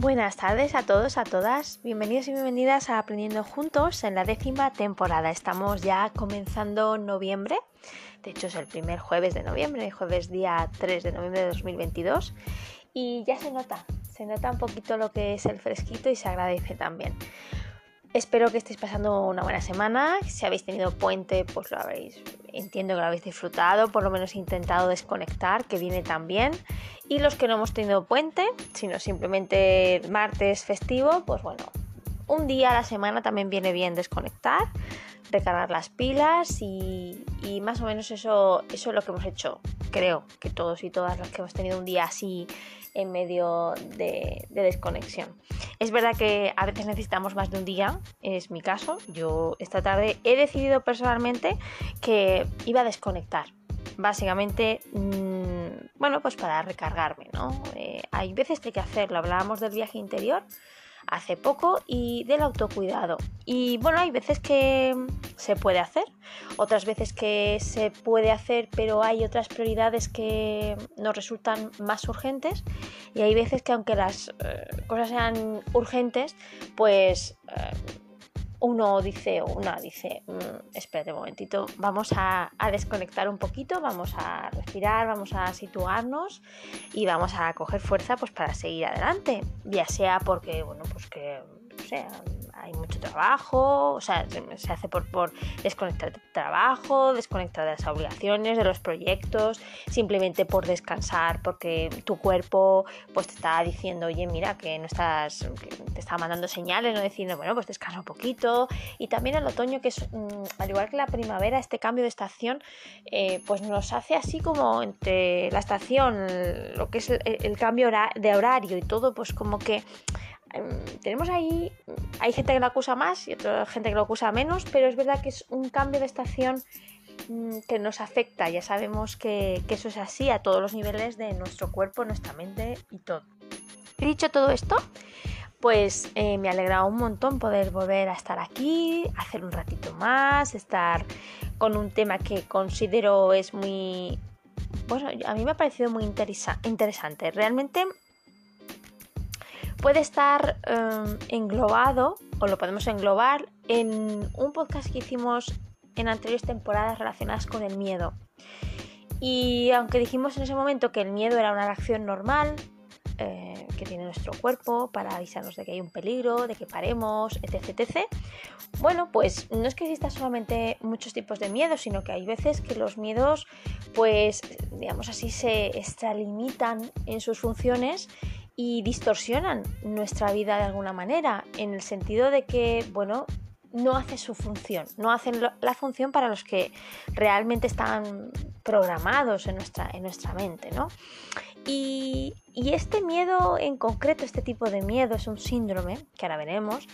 Buenas tardes a todos, a todas. Bienvenidos y bienvenidas a Aprendiendo Juntos en la décima temporada. Estamos ya comenzando noviembre. De hecho es el primer jueves de noviembre, jueves día 3 de noviembre de 2022. Y ya se nota, se nota un poquito lo que es el fresquito y se agradece también. Espero que estéis pasando una buena semana. Si habéis tenido puente, pues lo habéis, entiendo que lo habéis disfrutado, por lo menos intentado desconectar, que viene también. Y los que no hemos tenido puente, sino simplemente martes festivo, pues bueno, un día a la semana también viene bien desconectar, recargar las pilas y, más o menos eso, eso es lo que hemos hecho. Creo que todos y todas los que hemos tenido un día así en medio de, desconexión. Es verdad que a veces necesitamos más de un día, es mi caso. Yo esta tarde he decidido personalmente que iba a desconectar. Básicamente, mm, bueno, pues para recargarme, ¿no? Eh, hay veces que hay que hacerlo. Hablábamos del viaje interior hace poco y del autocuidado. Y bueno, hay veces que se puede hacer, otras veces que se puede hacer, pero hay otras prioridades que nos resultan más urgentes. Y hay veces que aunque las eh, cosas sean urgentes, pues... Eh, uno dice, o una dice, mm, espérate un momentito, vamos a, desconectar un poquito, vamos a respirar, vamos a situarnos y vamos a coger fuerza pues para seguir adelante, ya sea porque, bueno, pues que, no sé, hay mucho trabajo, o sea, se hace por, por desconectar del trabajo, desconectar de las obligaciones, de los proyectos, simplemente por descansar, porque tu cuerpo pues te está diciendo, oye, mira, que no estás, te está mandando señales, no diciendo, bueno, pues descansa un poquito. Y también el otoño, que es, mm, al igual que la primavera, este cambio de estación, eh, pues nos hace así como entre la estación, lo que es el cambio de horario y todo, pues como que tenemos ahí, hay gente que lo acusa más y otra gente que lo acusa menos, pero es verdad que es un cambio de estación mm, que nos afecta. Ya sabemos que, eso es así a todos los niveles de nuestro cuerpo, nuestra mente y todo. Dicho todo esto, pues eh, me ha alegrado un montón poder volver a estar aquí, hacer un ratito más, estar con un tema que considero es muy... Bueno, a mí me ha parecido muy interesante. Realmente puede estar em, englobado, o lo podemos englobar, en un podcast que hicimos en anteriores temporadas relacionadas con el miedo. Y aunque dijimos en ese momento que el miedo era una reacción normal eh, que tiene nuestro cuerpo para avisarnos de que hay un peligro, de que paremos, etc, etc. Bueno, pues no es que exista solamente muchos tipos de miedo, sino que hay veces que los miedos, pues, digamos así, se extralimitan en sus funciones y distorsionan nuestra vida de alguna manera, en el sentido de que, bueno, no hace su función, no hacen la función para los que realmente están programados en nuestra, en nuestra mente, ¿no? Y, este miedo en concreto, este tipo de miedo es un síndrome, que ahora veremos,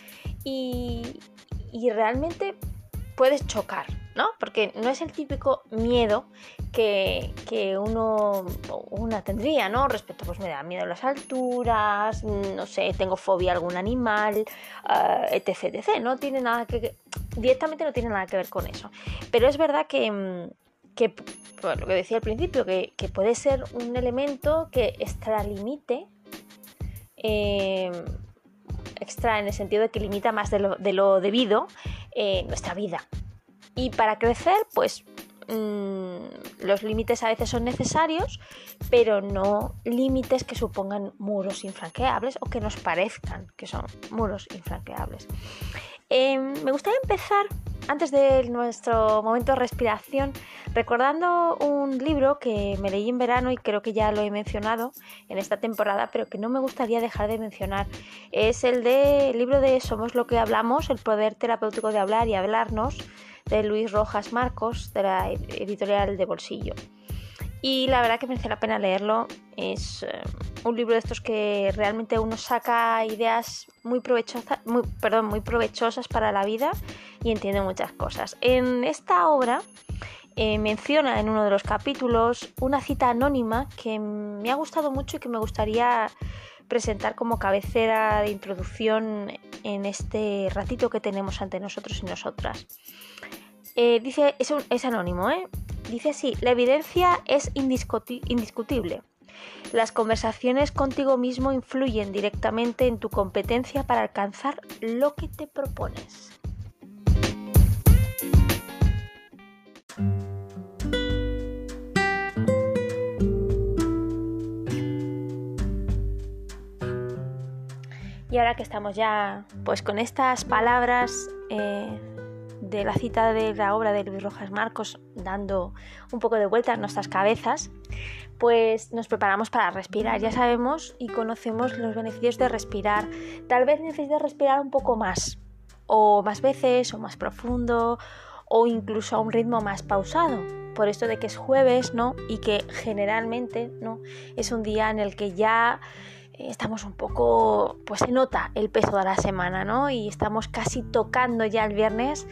y, y realmente puedes chocar, ¿no? Porque no es el típico miedo que, uno una tendría, ¿no? Respecto, pues me da miedo a las alturas, no sé, tengo fobia a algún animal, etc, etc. No tiene nada que directamente no tiene nada que ver con eso. Pero es verdad que, que pues, lo que decía al principio, que, puede ser un elemento que extralimite eh, extra en el sentido de que limita más de lo, de lo debido eh, nuestra vida. Y para crecer, pues mm, los límites a veces son necesarios, pero no límites que supongan muros infranqueables o que nos parezcan que son muros infranqueables. Em, me gustaría empezar, antes de nuestro momento de respiración, recordando un libro que me leí en verano y creo que ya lo he mencionado en esta temporada, pero que no me gustaría dejar de mencionar. Es el, de, el libro de Somos lo que hablamos, el poder terapéutico de hablar y hablarnos, de Luis Rojas Marcos, de la editorial de Bolsillo. Y la verdad que merece la pena leerlo. Es eh, un libro de estos que realmente uno saca ideas muy provechosas, perdón, muy provechosas para la vida y entiende muchas cosas. En esta obra eh, menciona en uno de los capítulos una cita anónima que me ha gustado mucho y que me gustaría presentar como cabecera de introducción en este ratito que tenemos ante nosotros y nosotras. Eh, dice, es, es anónimo, ¿eh? Dice así, la evidencia es indiscutible. Las conversaciones contigo mismo influyen directamente en tu competencia para alcanzar lo que te propones. Y ahora que estamos ya pues con estas palabras eh, de la cita de la obra de Luis Rojas Marcos dando un poco de vuelta en nuestras cabezas, pues nos preparamos para respirar. Ya sabemos y conocemos los beneficios de respirar. Tal vez necesites respirar un poco más, o más veces, o más profundo, o incluso a un ritmo más pausado. Por esto de que es jueves, ¿no? Y que generalmente, ¿no? Es un día en el que ya estamos un poco, pues se nota el peso de la semana, ¿no? Y estamos casi tocando ya el viernes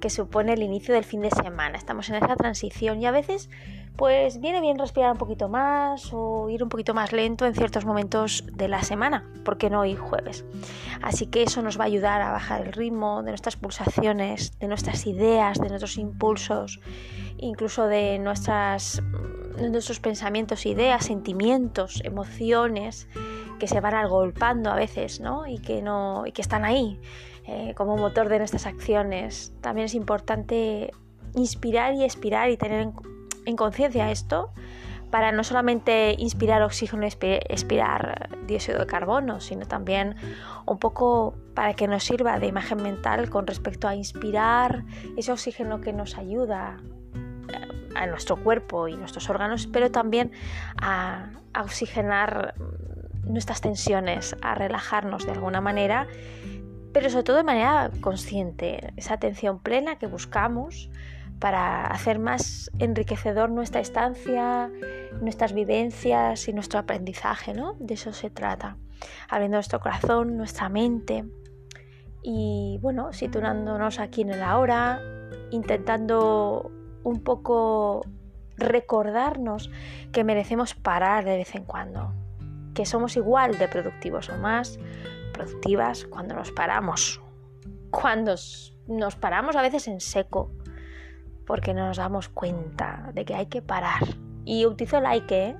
que supone el inicio del fin de semana. Estamos en esa transición y a veces pues viene bien respirar un poquito más o ir un poquito más lento en ciertos momentos de la semana, porque no hoy jueves. Así que eso nos va a ayudar a bajar el ritmo de nuestras pulsaciones, de nuestras ideas, de nuestros impulsos, incluso de nuestras, nuestros pensamientos, ideas, sentimientos, emociones que se van agolpando a veces, ¿no? Y que, no, y que están ahí eh, como motor de nuestras acciones. También es importante inspirar y expirar y tener en, conciencia esto para no solamente inspirar oxígeno y expirar dióxido de carbono, sino también un poco para que nos sirva de imagen mental con respecto a inspirar ese oxígeno que nos ayuda eh, a nuestro cuerpo y nuestros órganos, pero también a oxigenar nuestras tensiones, a relajarnos de alguna manera, pero sobre todo de manera consciente, esa atención plena que buscamos para hacer más enriquecedor nuestra estancia, nuestras vivencias y nuestro aprendizaje, ¿no? De eso se trata. Abriendo nuestro corazón, nuestra mente y, bueno, situándonos aquí en el ahora, intentando un poco recordarnos que merecemos parar de vez en cuando, que somos igual de productivos o más cuando nos paramos. Cuando nos paramos a veces en seco, porque no nos damos cuenta de que hay que parar. Y utilizo el hay que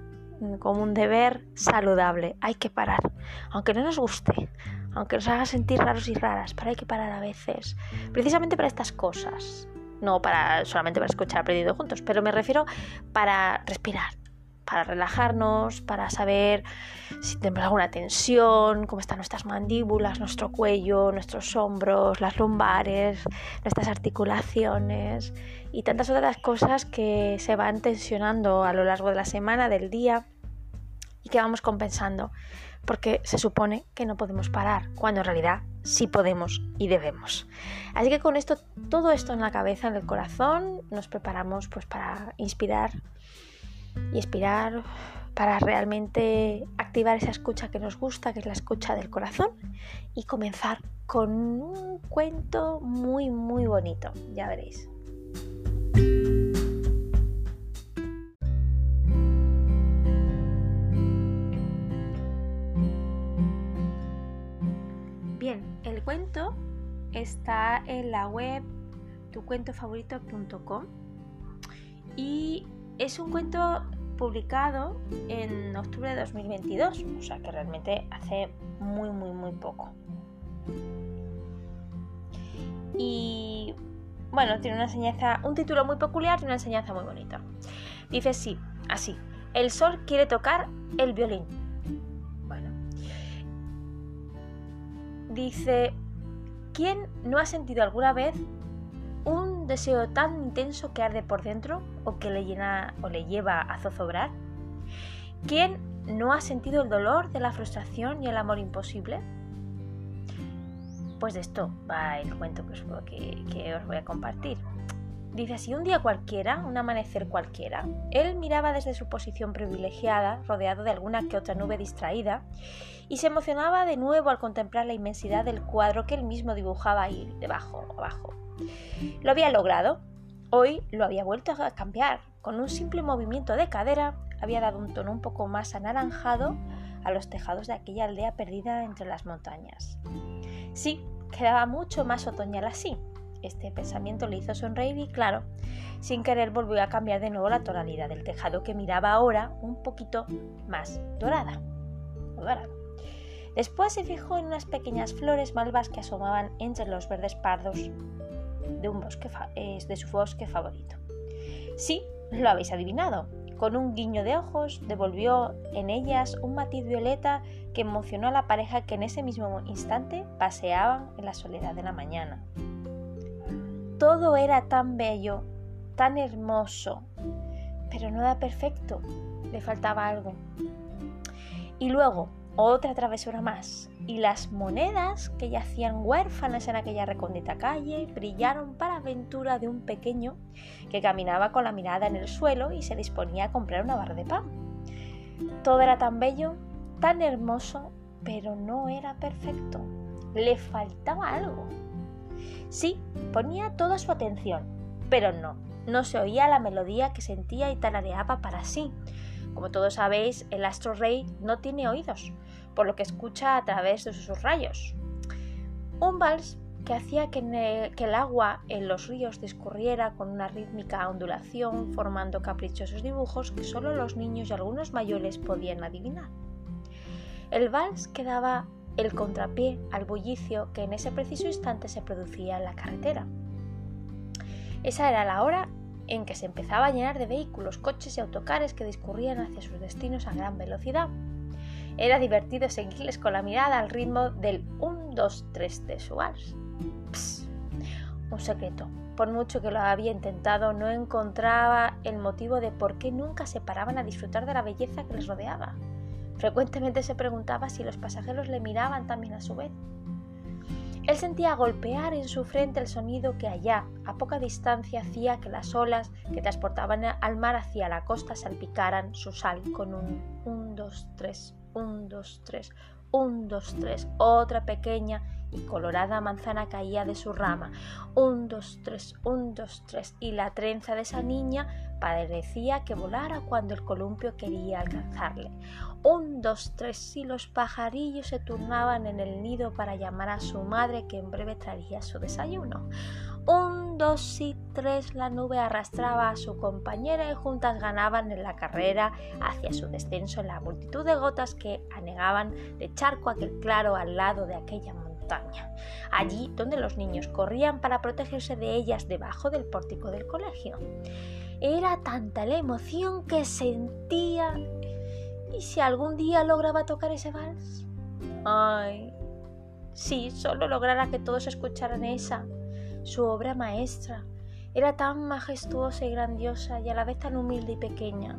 como un deber saludable. Hay que parar, aunque no nos guste, aunque nos haga sentir raros y raras, pero hay que parar a veces, precisamente para estas cosas. No para solamente para escuchar aprendiendo juntos, pero me refiero para respirar, para relajarnos, para saber si tenemos alguna tensión, cómo están nuestras mandíbulas, nuestro cuello, nuestros hombros, las lumbares, nuestras articulaciones y tantas otras cosas que se van tensionando a lo largo de la semana, del día y que vamos compensando, porque se supone que no podemos parar, cuando en realidad sí podemos y debemos. Así que con esto, todo esto en la cabeza, en el corazón, nos preparamos pues para inspirar y expirar para realmente activar esa escucha que nos gusta, que es la escucha del corazón, y comenzar con un cuento muy, muy bonito, ya veréis. Bien, el cuento está en la web tucuentofavorito.com y es un cuento publicado en octubre de 2022, o sea que realmente hace muy, muy, muy poco. Y bueno, tiene una enseñanza, un título muy peculiar y una enseñanza muy bonita. Dice sí, así. El sol quiere tocar el violín. Bueno. Dice, ¿quién no ha sentido alguna vez un deseo tan intenso que arde por dentro o que le llena o le lleva a zozobrar? ¿Quién no ha sentido el dolor de la frustración y el amor imposible? Pues de esto va el cuento que que os voy a compartir. Dice así, un día cualquiera, un amanecer cualquiera, él miraba desde su posición privilegiada, rodeado de alguna que otra nube distraída, y se emocionaba de nuevo al contemplar la inmensidad del cuadro que él mismo dibujaba ahí, debajo, abajo. Lo había logrado. Hoy lo había vuelto a cambiar. Con un simple movimiento de cadera había dado un tono un poco más anaranjado a los tejados de aquella aldea perdida entre las montañas. Sí, quedaba mucho más otoñal así. Este pensamiento le hizo sonreír y, claro, sin querer volvió a cambiar de nuevo la tonalidad del tejado que miraba ahora un poquito más dorada. dorado. Después se fijó en unas pequeñas flores malvas que asomaban entre los verdes pardos de, de su bosque favorito. Sí, lo habéis adivinado. Con un guiño de ojos devolvió en ellas un matiz violeta que emocionó a la pareja que en ese mismo instante paseaban en la soledad de la mañana. Todo era tan bello, tan hermoso, pero no era perfecto, le faltaba algo. Y luego, otra travesura más, y las monedas que yacían huérfanas en aquella recóndita calle brillaron para aventura de un pequeño que caminaba con la mirada en el suelo y se disponía a comprar una barra de pan. Todo era tan bello, tan hermoso, pero no era perfecto. Le faltaba algo. Sí, ponía toda su atención, pero no, no se oía la melodía que sentía y tarareaba para sí. Como todos sabéis, el astro rey no tiene oídos, por lo que escucha a través de sus rayos. Un vals que hacía que, el agua en los ríos discurriera con una rítmica ondulación, formando caprichosos dibujos que solo los niños y algunos mayores podían adivinar. El vals que daba el contrapié al bullicio que en ese preciso instante se producía en la carretera. Esa era la hora en que se empezaba a llenar de vehículos, coches y autocares que discurrían hacia sus destinos a gran velocidad. Era divertido seguirles con la mirada al ritmo del 1, 2, 3 de su vals. Un secreto. Por mucho que lo había intentado, no encontraba el motivo de por qué nunca se paraban a disfrutar de la belleza que les rodeaba. Frecuentemente se preguntaba si los pasajeros le miraban también a su vez. Él sentía golpear en su frente el sonido que allá, a poca distancia, hacía que las olas que transportaban al mar hacia la costa salpicaran su sal con un 1, 2, 3, 1, 2, 3, 1, 2, 3, otra pequeña y colorada manzana caía de su rama. 1, 2, 3, 1, 2, 3, y la trenza de esa niña parecía que volara cuando el columpio quería alcanzarle. Un, dos, tres, y los pajarillos se turnaban en el nido para llamar a su madre que en breve traería su desayuno. Un, dos y tres, la nube arrastraba a su compañera y juntas ganaban en la carrera hacia su descenso en la multitud de gotas que anegaban de charco aquel claro al lado de aquella montaña, allí donde los niños corrían para protegerse de ellas debajo del pórtico del colegio. Era tanta la emoción que sentía. ¿Y si algún día lograba tocar ese vals? Ay, si solo lograra que todos escucharan esa, su obra maestra. Era tan majestuosa y grandiosa y a la vez tan humilde y pequeña.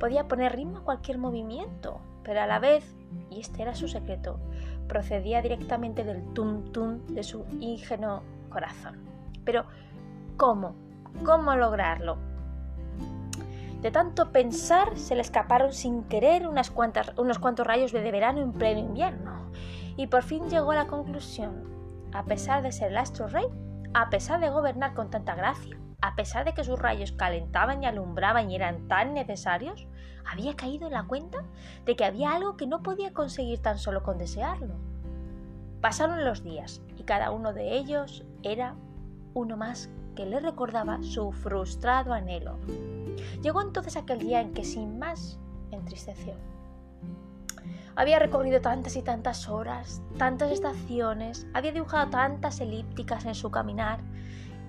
Podía poner ritmo a cualquier movimiento, pero a la vez, y este era su secreto, procedía directamente del tum tum de su ingenuo corazón. Pero, ¿cómo? ¿Cómo lograrlo? De tanto pensar se le escaparon sin querer unas cuantas, unos cuantos rayos de verano en pleno invierno y por fin llegó a la conclusión, a pesar de ser el astro rey, a pesar de gobernar con tanta gracia, a pesar de que sus rayos calentaban y alumbraban y eran tan necesarios, había caído en la cuenta de que había algo que no podía conseguir tan solo con desearlo. Pasaron los días y cada uno de ellos era uno más que le recordaba su frustrado anhelo. Llegó entonces aquel día en que sin más entristeció. Había recorrido tantas y tantas horas, tantas estaciones, había dibujado tantas elípticas en su caminar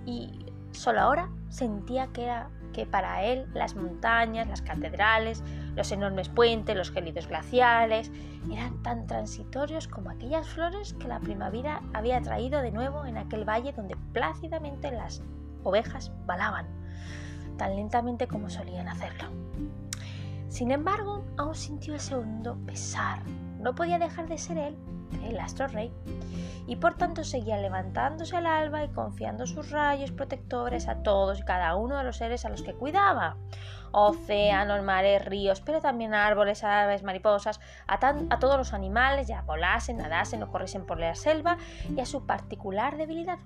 y solo ahora sentía que era que para él las montañas, las catedrales, los enormes puentes, los gélidos glaciales eran tan transitorios como aquellas flores que la primavera había traído de nuevo en aquel valle donde plácidamente las ovejas balaban, tan lentamente como solían hacerlo. Sin embargo, aún sintió ese hondo pesar. No podía dejar de ser él, el astro rey, y por tanto seguía levantándose al alba y confiando sus rayos protectores a todos y cada uno de los seres a los que cuidaba. Océanos, mares, ríos, pero también árboles, aves, mariposas, a, a todos los animales, ya volasen, nadasen o corriesen por la selva, y a su particular debilidad,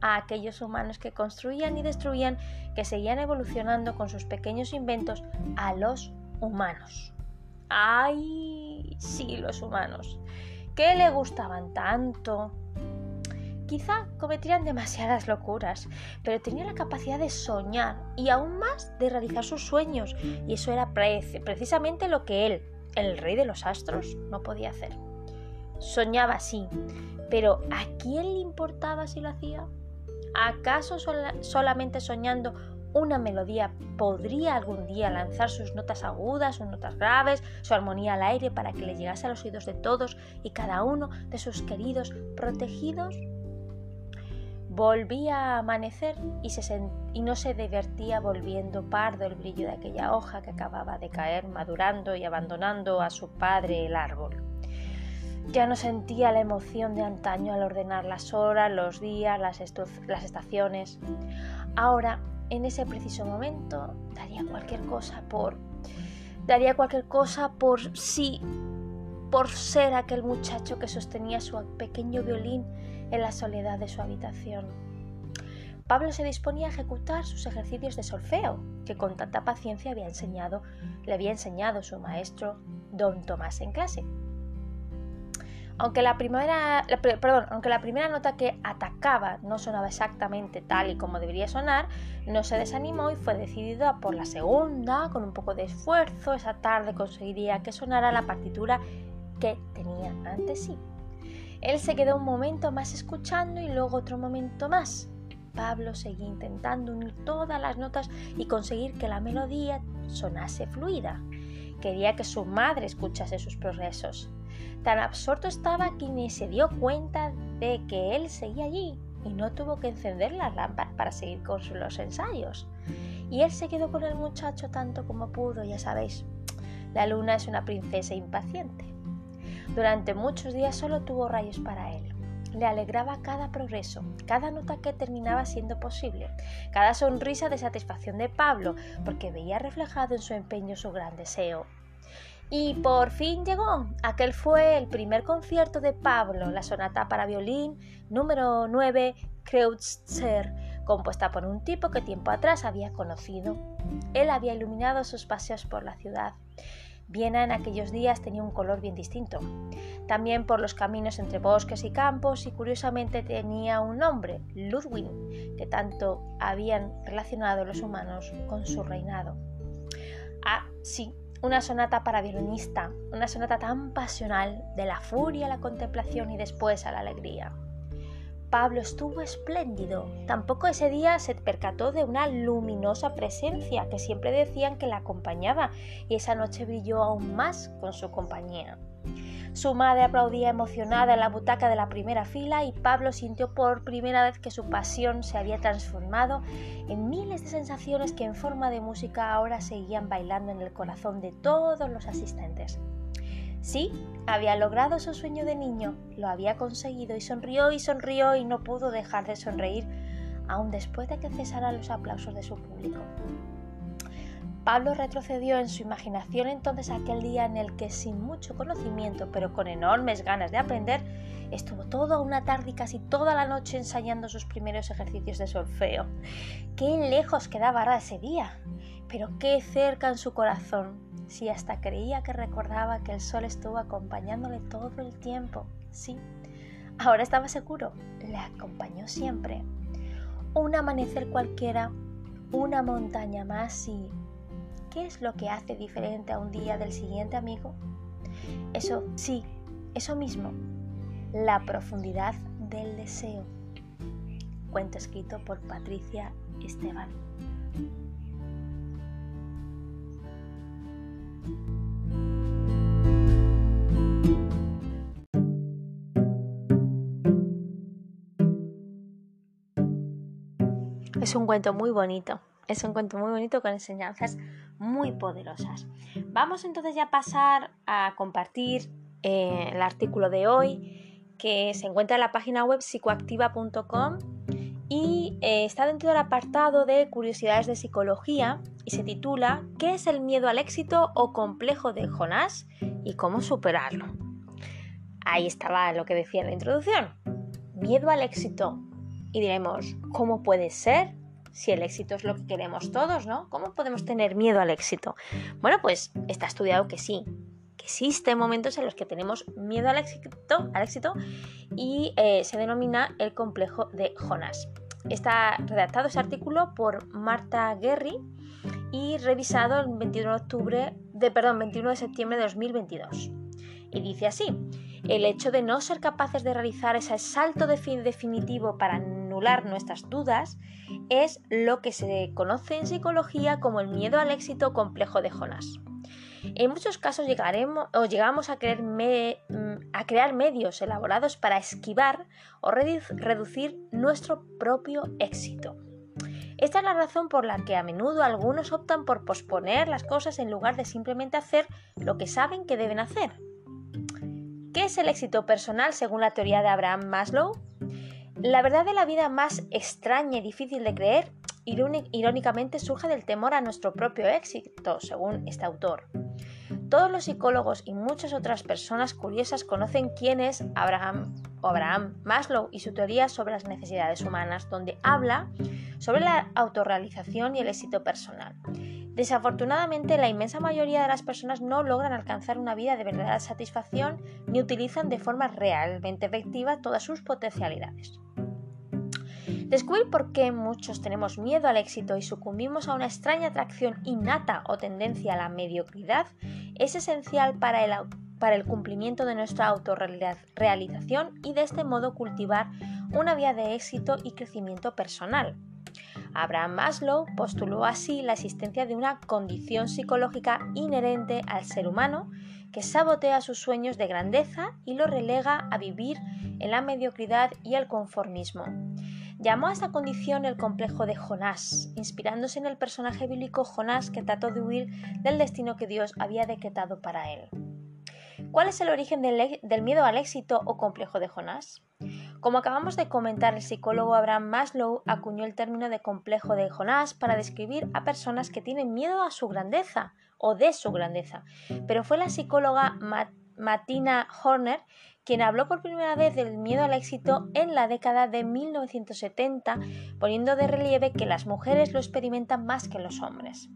a aquellos humanos que construían y destruían, que seguían evolucionando con sus pequeños inventos, a los humanos. ¡Ay! Sí, los humanos. ¿Qué le gustaban tanto? Quizá cometían demasiadas locuras, pero tenía la capacidad de soñar y aún más de realizar sus sueños, y eso era precisamente lo que él, el rey de los astros, no podía hacer. Soñaba sí, pero ¿a quién le importaba si lo hacía? ¿Acaso solamente soñando una melodía podría algún día lanzar sus notas agudas, sus notas graves, su armonía al aire para que le llegase a los oídos de todos y cada uno de sus queridos protegidos? Volvía a amanecer y, y, no se divertía volviendo pardo el brillo de aquella hoja que acababa de caer, madurando y abandonando a su padre el árbol. Ya no sentía la emoción de antaño al ordenar las horas, los días, las, las estaciones. Ahora, en ese preciso momento, daría cualquier cosa por... Daría cualquier cosa por sí, por ser aquel muchacho que sostenía su pequeño violín en la soledad de su habitación. Pablo se disponía a ejecutar sus ejercicios de solfeo, que con tanta paciencia había enseñado, le había enseñado su maestro don Tomás en clase. Aunque la, primera, perdón, aunque la primera nota que atacaba no sonaba exactamente tal y como debería sonar, no se desanimó y fue decidido a por la segunda, con un poco de esfuerzo, esa tarde conseguiría que sonara la partitura que tenía ante sí. Él se quedó un momento más escuchando y luego otro momento más. Pablo seguía intentando unir todas las notas y conseguir que la melodía sonase fluida. Quería que su madre escuchase sus progresos. Tan absorto estaba que ni se dio cuenta de que él seguía allí y no tuvo que encender las lámparas para seguir con los ensayos. Y él se quedó con el muchacho tanto como pudo, ya sabéis. La luna es una princesa impaciente. Durante muchos días solo tuvo rayos para él. Le alegraba cada progreso, cada nota que terminaba siendo posible, cada sonrisa de satisfacción de Pablo, porque veía reflejado en su empeño su gran deseo. Y por fin llegó. Aquel fue el primer concierto de Pablo, la sonata para violín número 9, Kreutzer, compuesta por un tipo que tiempo atrás había conocido. Él había iluminado sus paseos por la ciudad. Viena en aquellos días tenía un color bien distinto. También por los caminos entre bosques y campos y curiosamente tenía un nombre, Ludwig, que tanto habían relacionado los humanos con su reinado. Ah, sí, una sonata para violinista, una sonata tan pasional de la furia a la contemplación y después a la alegría. Pablo estuvo espléndido. Tampoco ese día se percató de una luminosa presencia que siempre decían que la acompañaba y esa noche brilló aún más con su compañía. Su madre aplaudía emocionada en la butaca de la primera fila y Pablo sintió por primera vez que su pasión se había transformado en miles de sensaciones que en forma de música ahora seguían bailando en el corazón de todos los asistentes. Sí, había logrado su sueño de niño, lo había conseguido y sonrió y sonrió y no pudo dejar de sonreír, aun después de que cesaran los aplausos de su público. Pablo retrocedió en su imaginación entonces aquel día en el que sin mucho conocimiento, pero con enormes ganas de aprender, estuvo toda una tarde y casi toda la noche ensayando sus primeros ejercicios de solfeo. Qué lejos quedaba ahora ese día, pero qué cerca en su corazón, si hasta creía que recordaba que el sol estuvo acompañándole todo el tiempo. Sí, ahora estaba seguro, le acompañó siempre. Un amanecer cualquiera, una montaña más y ¿Qué es lo que hace diferente a un día del siguiente amigo? Eso sí, eso mismo, la profundidad del deseo. Cuento escrito por Patricia Esteban. Es un cuento muy bonito, es un cuento muy bonito con enseñanzas muy poderosas. Vamos entonces ya a pasar a compartir eh, el artículo de hoy que se encuentra en la página web psicoactiva.com y eh, está dentro del apartado de curiosidades de psicología y se titula ¿Qué es el miedo al éxito o complejo de Jonás y cómo superarlo? Ahí estaba lo que decía en la introducción. Miedo al éxito. Y diremos, ¿cómo puede ser? si el éxito es lo que queremos todos, ¿no? ¿Cómo podemos tener miedo al éxito? Bueno, pues está estudiado que sí, que existen momentos en los que tenemos miedo al éxito, al éxito y eh, se denomina el complejo de Jonas. Está redactado ese artículo por Marta Guerri y revisado el 21 de octubre de perdón, 21 de septiembre de 2022. Y dice así: el hecho de no ser capaces de realizar ese salto definitivo para anular nuestras dudas es lo que se conoce en psicología como el miedo al éxito complejo de Jonas. En muchos casos llegaremos o llegamos a, mm, a crear medios elaborados para esquivar o reducir nuestro propio éxito. Esta es la razón por la que a menudo algunos optan por posponer las cosas en lugar de simplemente hacer lo que saben que deben hacer. ¿Qué es el éxito personal según la teoría de Abraham Maslow? La verdad de la vida más extraña y difícil de creer, irónicamente, surge del temor a nuestro propio éxito, según este autor. Todos los psicólogos y muchas otras personas curiosas conocen quién es Abraham, Maslow y su teoría sobre las necesidades humanas, donde habla sobre la autorrealización y el éxito personal. Desafortunadamente, la inmensa mayoría de las personas no logran alcanzar una vida de verdadera satisfacción ni utilizan de forma realmente efectiva todas sus potencialidades. Descubrir por qué muchos tenemos miedo al éxito y sucumbimos a una extraña atracción innata o tendencia a la mediocridad es esencial para el, para el cumplimiento de nuestra autorrealización y de este modo cultivar una vida de éxito y crecimiento personal. Abraham Maslow postuló así la existencia de una condición psicológica inherente al ser humano que sabotea sus sueños de grandeza y lo relega a vivir en la mediocridad y el conformismo. Llamó a esta condición el complejo de Jonás, inspirándose en el personaje bíblico Jonás que trató de huir del destino que Dios había decretado para él. ¿Cuál es el origen del, del miedo al éxito o complejo de Jonás? Como acabamos de comentar, el psicólogo Abraham Maslow acuñó el término de complejo de Jonás para describir a personas que tienen miedo a su grandeza o de su grandeza. Pero fue la psicóloga Martina Horner quien habló por primera vez del miedo al éxito en la década de 1970, poniendo de relieve que las mujeres lo experimentan más que los hombres.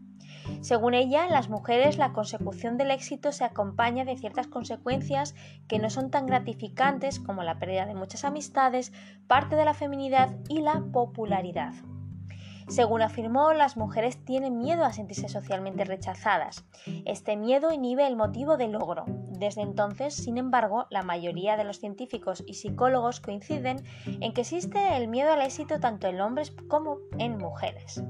Según ella, las mujeres la consecución del éxito se acompaña de ciertas consecuencias que no son tan gratificantes como la pérdida de muchas amistades, parte de la feminidad y la popularidad. Según afirmó, las mujeres tienen miedo a sentirse socialmente rechazadas. Este miedo inhibe el motivo de logro. Desde entonces, sin embargo, la mayoría de los científicos y psicólogos coinciden en que existe el miedo al éxito tanto en hombres como en mujeres.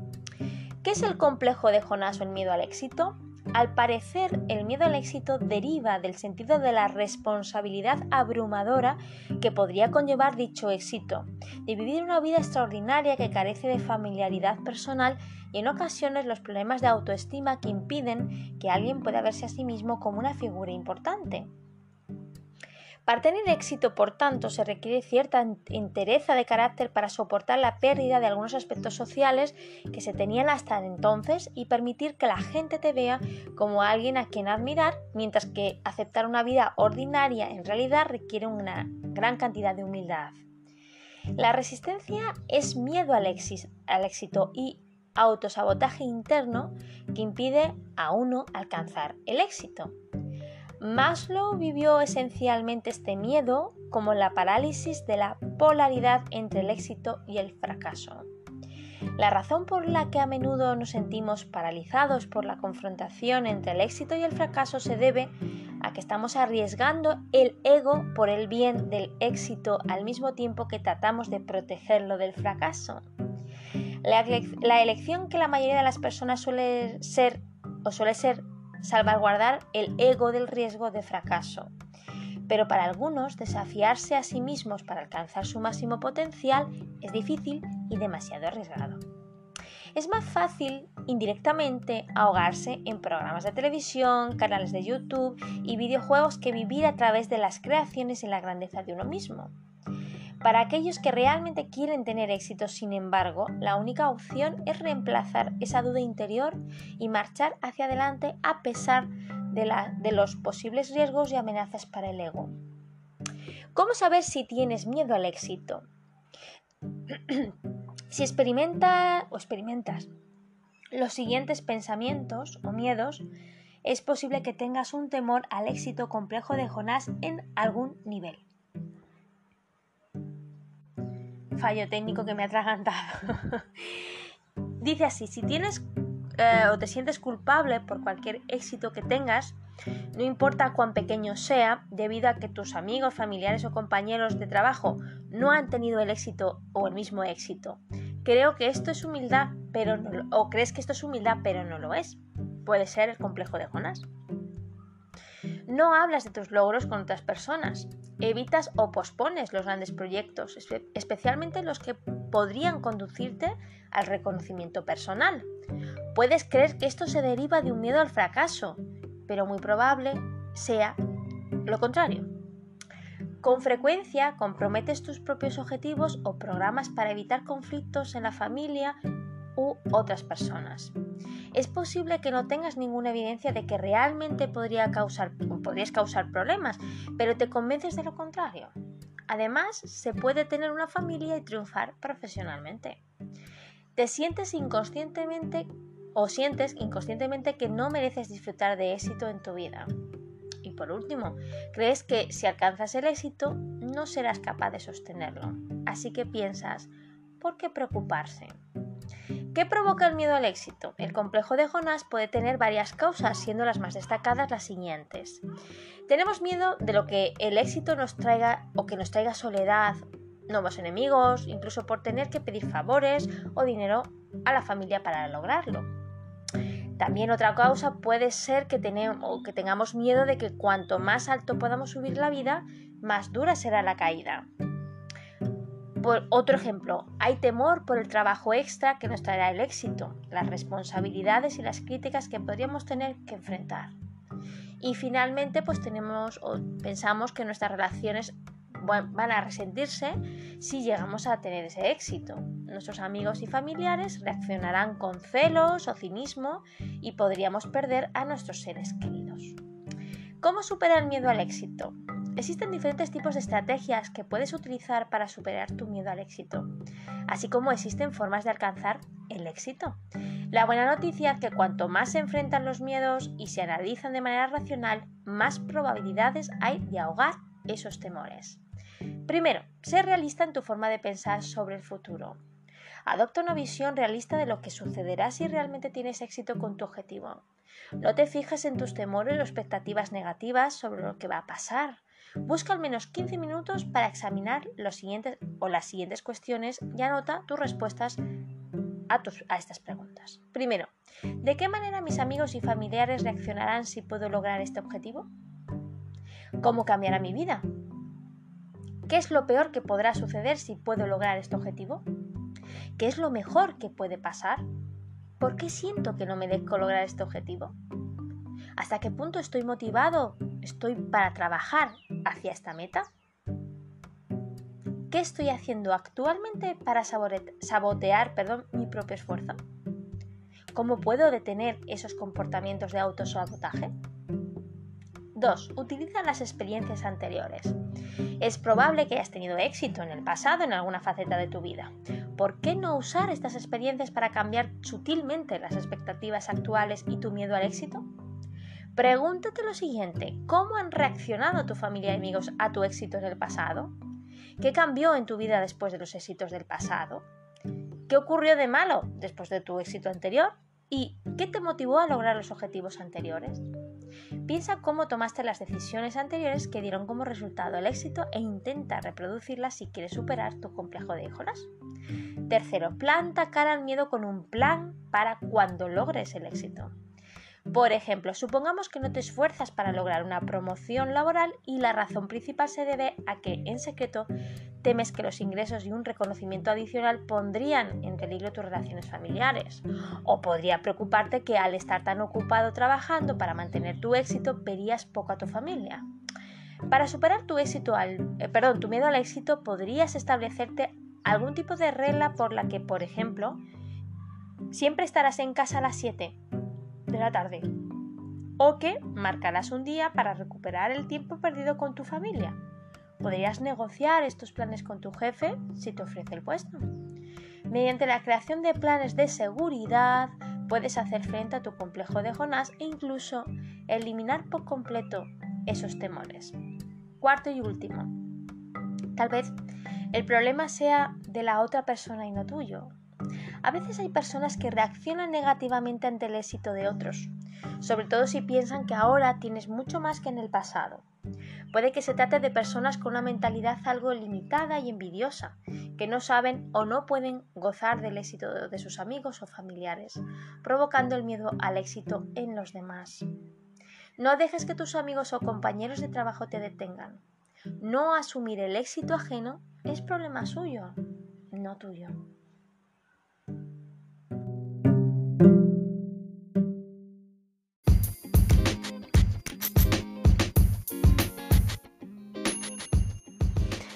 ¿Qué es el complejo de Jonás o el miedo al éxito? Al parecer, el miedo al éxito deriva del sentido de la responsabilidad abrumadora que podría conllevar dicho éxito, de vivir una vida extraordinaria que carece de familiaridad personal y en ocasiones los problemas de autoestima que impiden que alguien pueda verse a sí mismo como una figura importante. Para tener éxito, por tanto, se requiere cierta entereza de carácter para soportar la pérdida de algunos aspectos sociales que se tenían hasta entonces y permitir que la gente te vea como alguien a quien admirar, mientras que aceptar una vida ordinaria en realidad requiere una gran cantidad de humildad. La resistencia es miedo al, al éxito y autosabotaje interno que impide a uno alcanzar el éxito. Maslow vivió esencialmente este miedo como la parálisis de la polaridad entre el éxito y el fracaso. La razón por la que a menudo nos sentimos paralizados por la confrontación entre el éxito y el fracaso se debe a que estamos arriesgando el ego por el bien del éxito al mismo tiempo que tratamos de protegerlo del fracaso. La, elección que la mayoría de las personas suele ser o suele ser salvaguardar el ego del riesgo de fracaso. Pero para algunos, desafiarse a sí mismos para alcanzar su máximo potencial es difícil y demasiado arriesgado. Es más fácil indirectamente ahogarse en programas de televisión, canales de YouTube y videojuegos que vivir a través de las creaciones y la grandeza de uno mismo. Para aquellos que realmente quieren tener éxito, sin embargo, la única opción es reemplazar esa duda interior y marchar hacia adelante a pesar de, los posibles riesgos y amenazas para el ego. ¿Cómo saber si tienes miedo al éxito? si o experimentas los siguientes pensamientos o miedos, es posible que tengas un temor al éxito complejo de Jonás en algún nivel. Fallo técnico que me ha atragantado. Dice así, si tienes eh, o te sientes culpable por cualquier éxito que tengas, no importa cuán pequeño sea, debido a que tus amigos, familiares o compañeros de trabajo no han tenido el éxito o el mismo éxito. Creo que esto es humildad, pero no, o crees que esto es humildad, pero no lo es. Puede ser el complejo de Jonás. No hablas de tus logros con otras personas. Evitas o pospones los grandes proyectos, especialmente los que podrían conducirte al reconocimiento personal. Puedes creer que esto se deriva de un miedo al fracaso, pero muy probable sea lo contrario. Con frecuencia comprometes tus propios objetivos o programas para evitar conflictos en la familia u otras personas. Es posible que no tengas ninguna evidencia de que realmente podría causar, podrías causar problemas, pero te convences de lo contrario. Además, se puede tener una familia y triunfar profesionalmente. Te sientes inconscientemente o sientes inconscientemente que no mereces disfrutar de éxito en tu vida. Y por último, crees que si alcanzas el éxito no serás capaz de sostenerlo. Así que piensas, ¿por qué preocuparse? ¿Qué provoca el miedo al éxito? El complejo de Jonás puede tener varias causas, siendo las más destacadas las siguientes. Tenemos miedo de lo que el éxito nos traiga o que nos traiga soledad, nuevos enemigos, incluso por tener que pedir favores o dinero a la familia para lograrlo. También otra causa puede ser que, tenemos, que tengamos miedo de que cuanto más alto podamos subir la vida, más dura será la caída. Por otro ejemplo, hay temor por el trabajo extra que nos traerá el éxito, las responsabilidades y las críticas que podríamos tener que enfrentar. Y finalmente, pues tenemos o pensamos que nuestras relaciones van a resentirse si llegamos a tener ese éxito. Nuestros amigos y familiares reaccionarán con celos o cinismo y podríamos perder a nuestros seres queridos. ¿Cómo superar el miedo al éxito? Existen diferentes tipos de estrategias que puedes utilizar para superar tu miedo al éxito, así como existen formas de alcanzar el éxito. La buena noticia es que cuanto más se enfrentan los miedos y se analizan de manera racional, más probabilidades hay de ahogar esos temores. Primero, sé realista en tu forma de pensar sobre el futuro. Adopta una visión realista de lo que sucederá si realmente tienes éxito con tu objetivo. No te fijes en tus temores o expectativas negativas sobre lo que va a pasar. Busca al menos 15 minutos para examinar los siguientes o las siguientes cuestiones y anota tus respuestas a, a estas preguntas. Primero, ¿de qué manera mis amigos y familiares reaccionarán si puedo lograr este objetivo? ¿Cómo cambiará mi vida? ¿Qué es lo peor que podrá suceder si puedo lograr este objetivo? ¿Qué es lo mejor que puede pasar? ¿Por qué siento que no me dejo lograr este objetivo? ¿Hasta qué punto estoy motivado? ¿Estoy para trabajar hacia esta meta? ¿Qué estoy haciendo actualmente para sabotear perdón, mi propio esfuerzo? ¿Cómo puedo detener esos comportamientos de autosabotaje? 2. Utiliza las experiencias anteriores. Es probable que hayas tenido éxito en el pasado en alguna faceta de tu vida. ¿Por qué no usar estas experiencias para cambiar sutilmente las expectativas actuales y tu miedo al éxito? Pregúntate lo siguiente, ¿cómo han reaccionado tu familia y amigos a tu éxito en el pasado? ¿Qué cambió en tu vida después de los éxitos del pasado? ¿Qué ocurrió de malo después de tu éxito anterior? ¿Y qué te motivó a lograr los objetivos anteriores? Piensa cómo tomaste las decisiones anteriores que dieron como resultado el éxito e intenta reproducirlas si quieres superar tu complejo de Jonás. Tercero, planta cara al miedo con un plan para cuando logres el éxito. Por ejemplo, supongamos que no te esfuerzas para lograr una promoción laboral y la razón principal se debe a que, en secreto, temes que los ingresos y un reconocimiento adicional pondrían en peligro tus relaciones familiares. O podría preocuparte que al estar tan ocupado trabajando para mantener tu éxito verías poco a tu familia. Para superar tu éxito al, eh, perdón, tu miedo al éxito, podrías establecerte algún tipo de regla por la que, por ejemplo, siempre estarás en casa a las 7 de la tarde. O que marcarás un día para recuperar el tiempo perdido con tu familia. Podrías negociar estos planes con tu jefe si te ofrece el puesto. Mediante la creación de planes de seguridad, puedes hacer frente a tu complejo de Jonás e incluso eliminar por completo esos temores. Cuarto y último, tal vez el problema sea de la otra persona y no tuyo. A veces hay personas que reaccionan negativamente ante el éxito de otros, sobre todo si piensan que ahora tienes mucho más que en el pasado. Puede que se trate de personas con una mentalidad algo limitada y envidiosa, que no saben o no pueden gozar del éxito de sus amigos o familiares, provocando el miedo al éxito en los demás. No dejes que tus amigos o compañeros de trabajo te detengan. No asumir el éxito ajeno es problema suyo, no tuyo.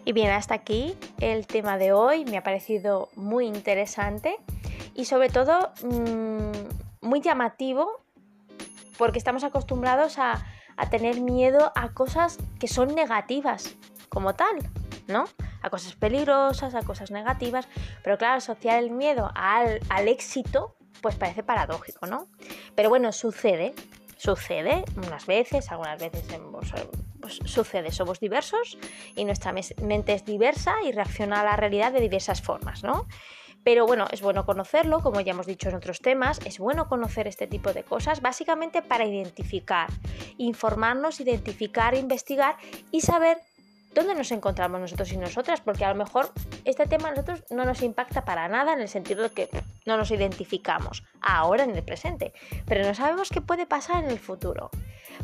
Y bien, hasta aquí el tema de hoy. Me ha parecido muy interesante y sobre todo mm, muy llamativo porque estamos acostumbrados a, tener miedo a cosas que son negativas como tal, ¿no? A cosas peligrosas, a cosas negativas. Pero claro, asociar el miedo al, éxito pues parece paradójico, ¿no? Pero bueno, sucede. Sucede unas veces, algunas veces pues, sucede. Somos diversos y nuestra mente es diversa y reacciona a la realidad de diversas formas, ¿no? Pero bueno, es bueno conocerlo, como ya hemos dicho en otros temas, es bueno conocer este tipo de cosas, básicamente para identificar, informarnos, identificar, investigar y saber dónde nos encontramos nosotros y nosotras, porque a lo mejor este tema a nosotros no nos impacta para nada en el sentido de que no nos identificamos ahora en el presente, pero no sabemos qué puede pasar en el futuro.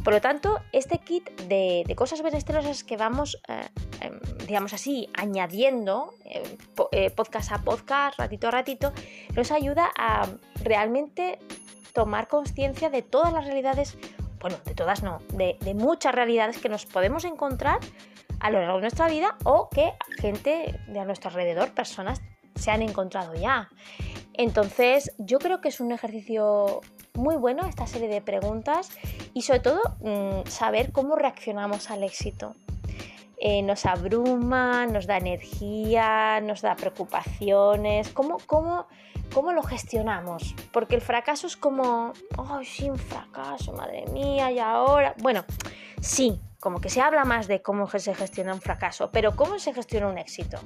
Por lo tanto, este kit de, cosas benesterosas que vamos, eh, em, digamos así, añadiendo eh, eh, podcast a podcast, ratito a ratito, nos ayuda a realmente tomar conciencia de todas las realidades, bueno, de todas no, de, de muchas realidades que nos podemos encontrar a lo largo de nuestra vida o que gente de a nuestro alrededor, personas, se han encontrado ya. Entonces, yo creo que es un ejercicio muy bueno esta serie de preguntas y sobre todo mm, saber cómo reaccionamos al éxito. Eh, nos abruma, nos da energía, nos da preocupaciones, ¿Cómo, cómo, cómo lo gestionamos? Porque el fracaso es como, ay, sí, un fracaso, madre mía, y ahora, bueno, sí, como que se habla más de cómo se gestiona un fracaso, pero ¿cómo se gestiona un éxito?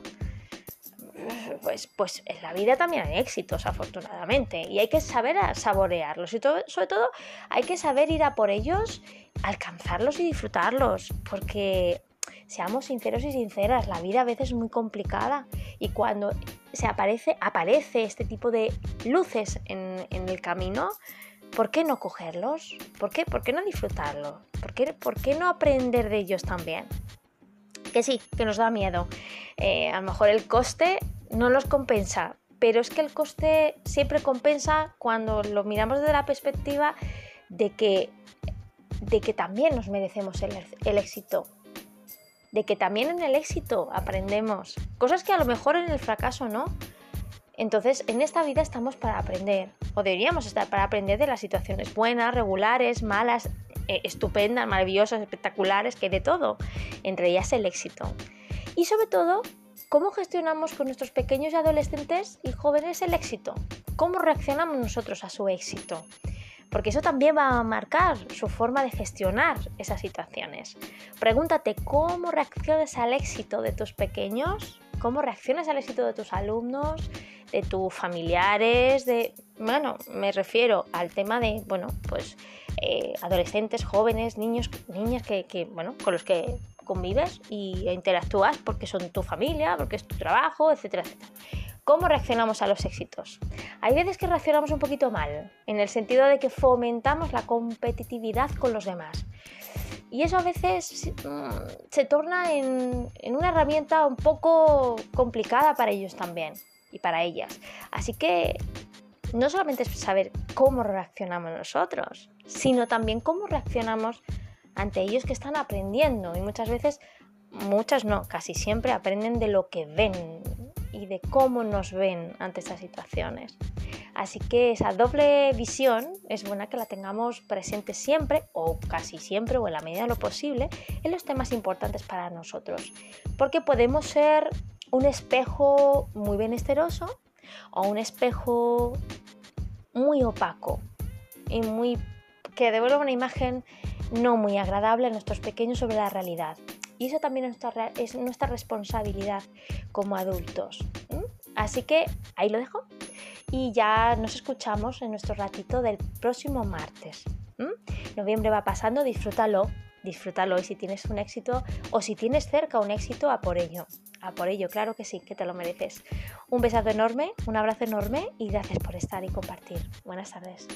Pues, pues en la vida también hay éxitos, afortunadamente, y hay que saber saborearlos y sobre todo hay que saber ir a por ellos, alcanzarlos y disfrutarlos, porque seamos sinceros y sinceras, la vida a veces es muy complicada y cuando se aparece, aparece este tipo de luces en, el camino, ¿por qué no cogerlos? ¿Por qué, ¿Por qué no disfrutarlo? ¿Por qué, ¿Por qué, no aprender de ellos también? Que sí, que nos da miedo. Eh, a lo mejor el coste no los compensa, pero es que el coste siempre compensa cuando lo miramos desde la perspectiva de que, de que también nos merecemos el, el éxito, de que también en el éxito aprendemos cosas que a lo mejor en el fracaso no. Entonces, en esta vida estamos para aprender, o deberíamos estar para aprender de las situaciones buenas, regulares, malas, eh, estupendas, maravillosas, espectaculares, que de todo, entre ellas el éxito. Y sobre todo, cómo gestionamos con nuestros pequeños y adolescentes y jóvenes el éxito, cómo reaccionamos nosotros a su éxito porque eso también va a marcar su forma de gestionar esas situaciones. Pregúntate cómo reaccionas al éxito de tus pequeños, cómo reaccionas al éxito de tus alumnos, de tus familiares, de, bueno, me refiero al tema de, bueno, pues eh, adolescentes, jóvenes, niños, niñas que, bueno, con los que convives y interactúas porque son tu familia, porque es tu trabajo, etcétera, etcétera. ¿Cómo reaccionamos a los éxitos? Hay veces que reaccionamos un poquito mal, en el sentido de que fomentamos la competitividad con los demás. Y eso a veces mm, se torna en, una herramienta un poco complicada para ellos también y para ellas. Así que no solamente es saber cómo reaccionamos nosotros, sino también cómo reaccionamos ante ellos que están aprendiendo. Y muchas veces, muchas no, casi siempre aprenden de lo que ven, y de cómo nos ven ante estas situaciones. Así que esa doble visión es buena que la tengamos presente siempre o casi siempre o en la medida de lo posible en los temas importantes para nosotros. Porque podemos ser un espejo muy benesteroso o un espejo muy opaco y muy que devuelva una imagen no muy agradable a nuestros pequeños sobre la realidad. Y eso también es nuestra responsabilidad como adultos. Así que ahí lo dejo y ya nos escuchamos en nuestro ratito del próximo martes. Noviembre va pasando, disfrútalo, disfrútalo y si tienes un éxito o si tienes cerca un éxito, a por ello. A por ello, claro que sí, que te lo mereces. Un besazo enorme, un abrazo enorme y gracias por estar y compartir. Buenas tardes.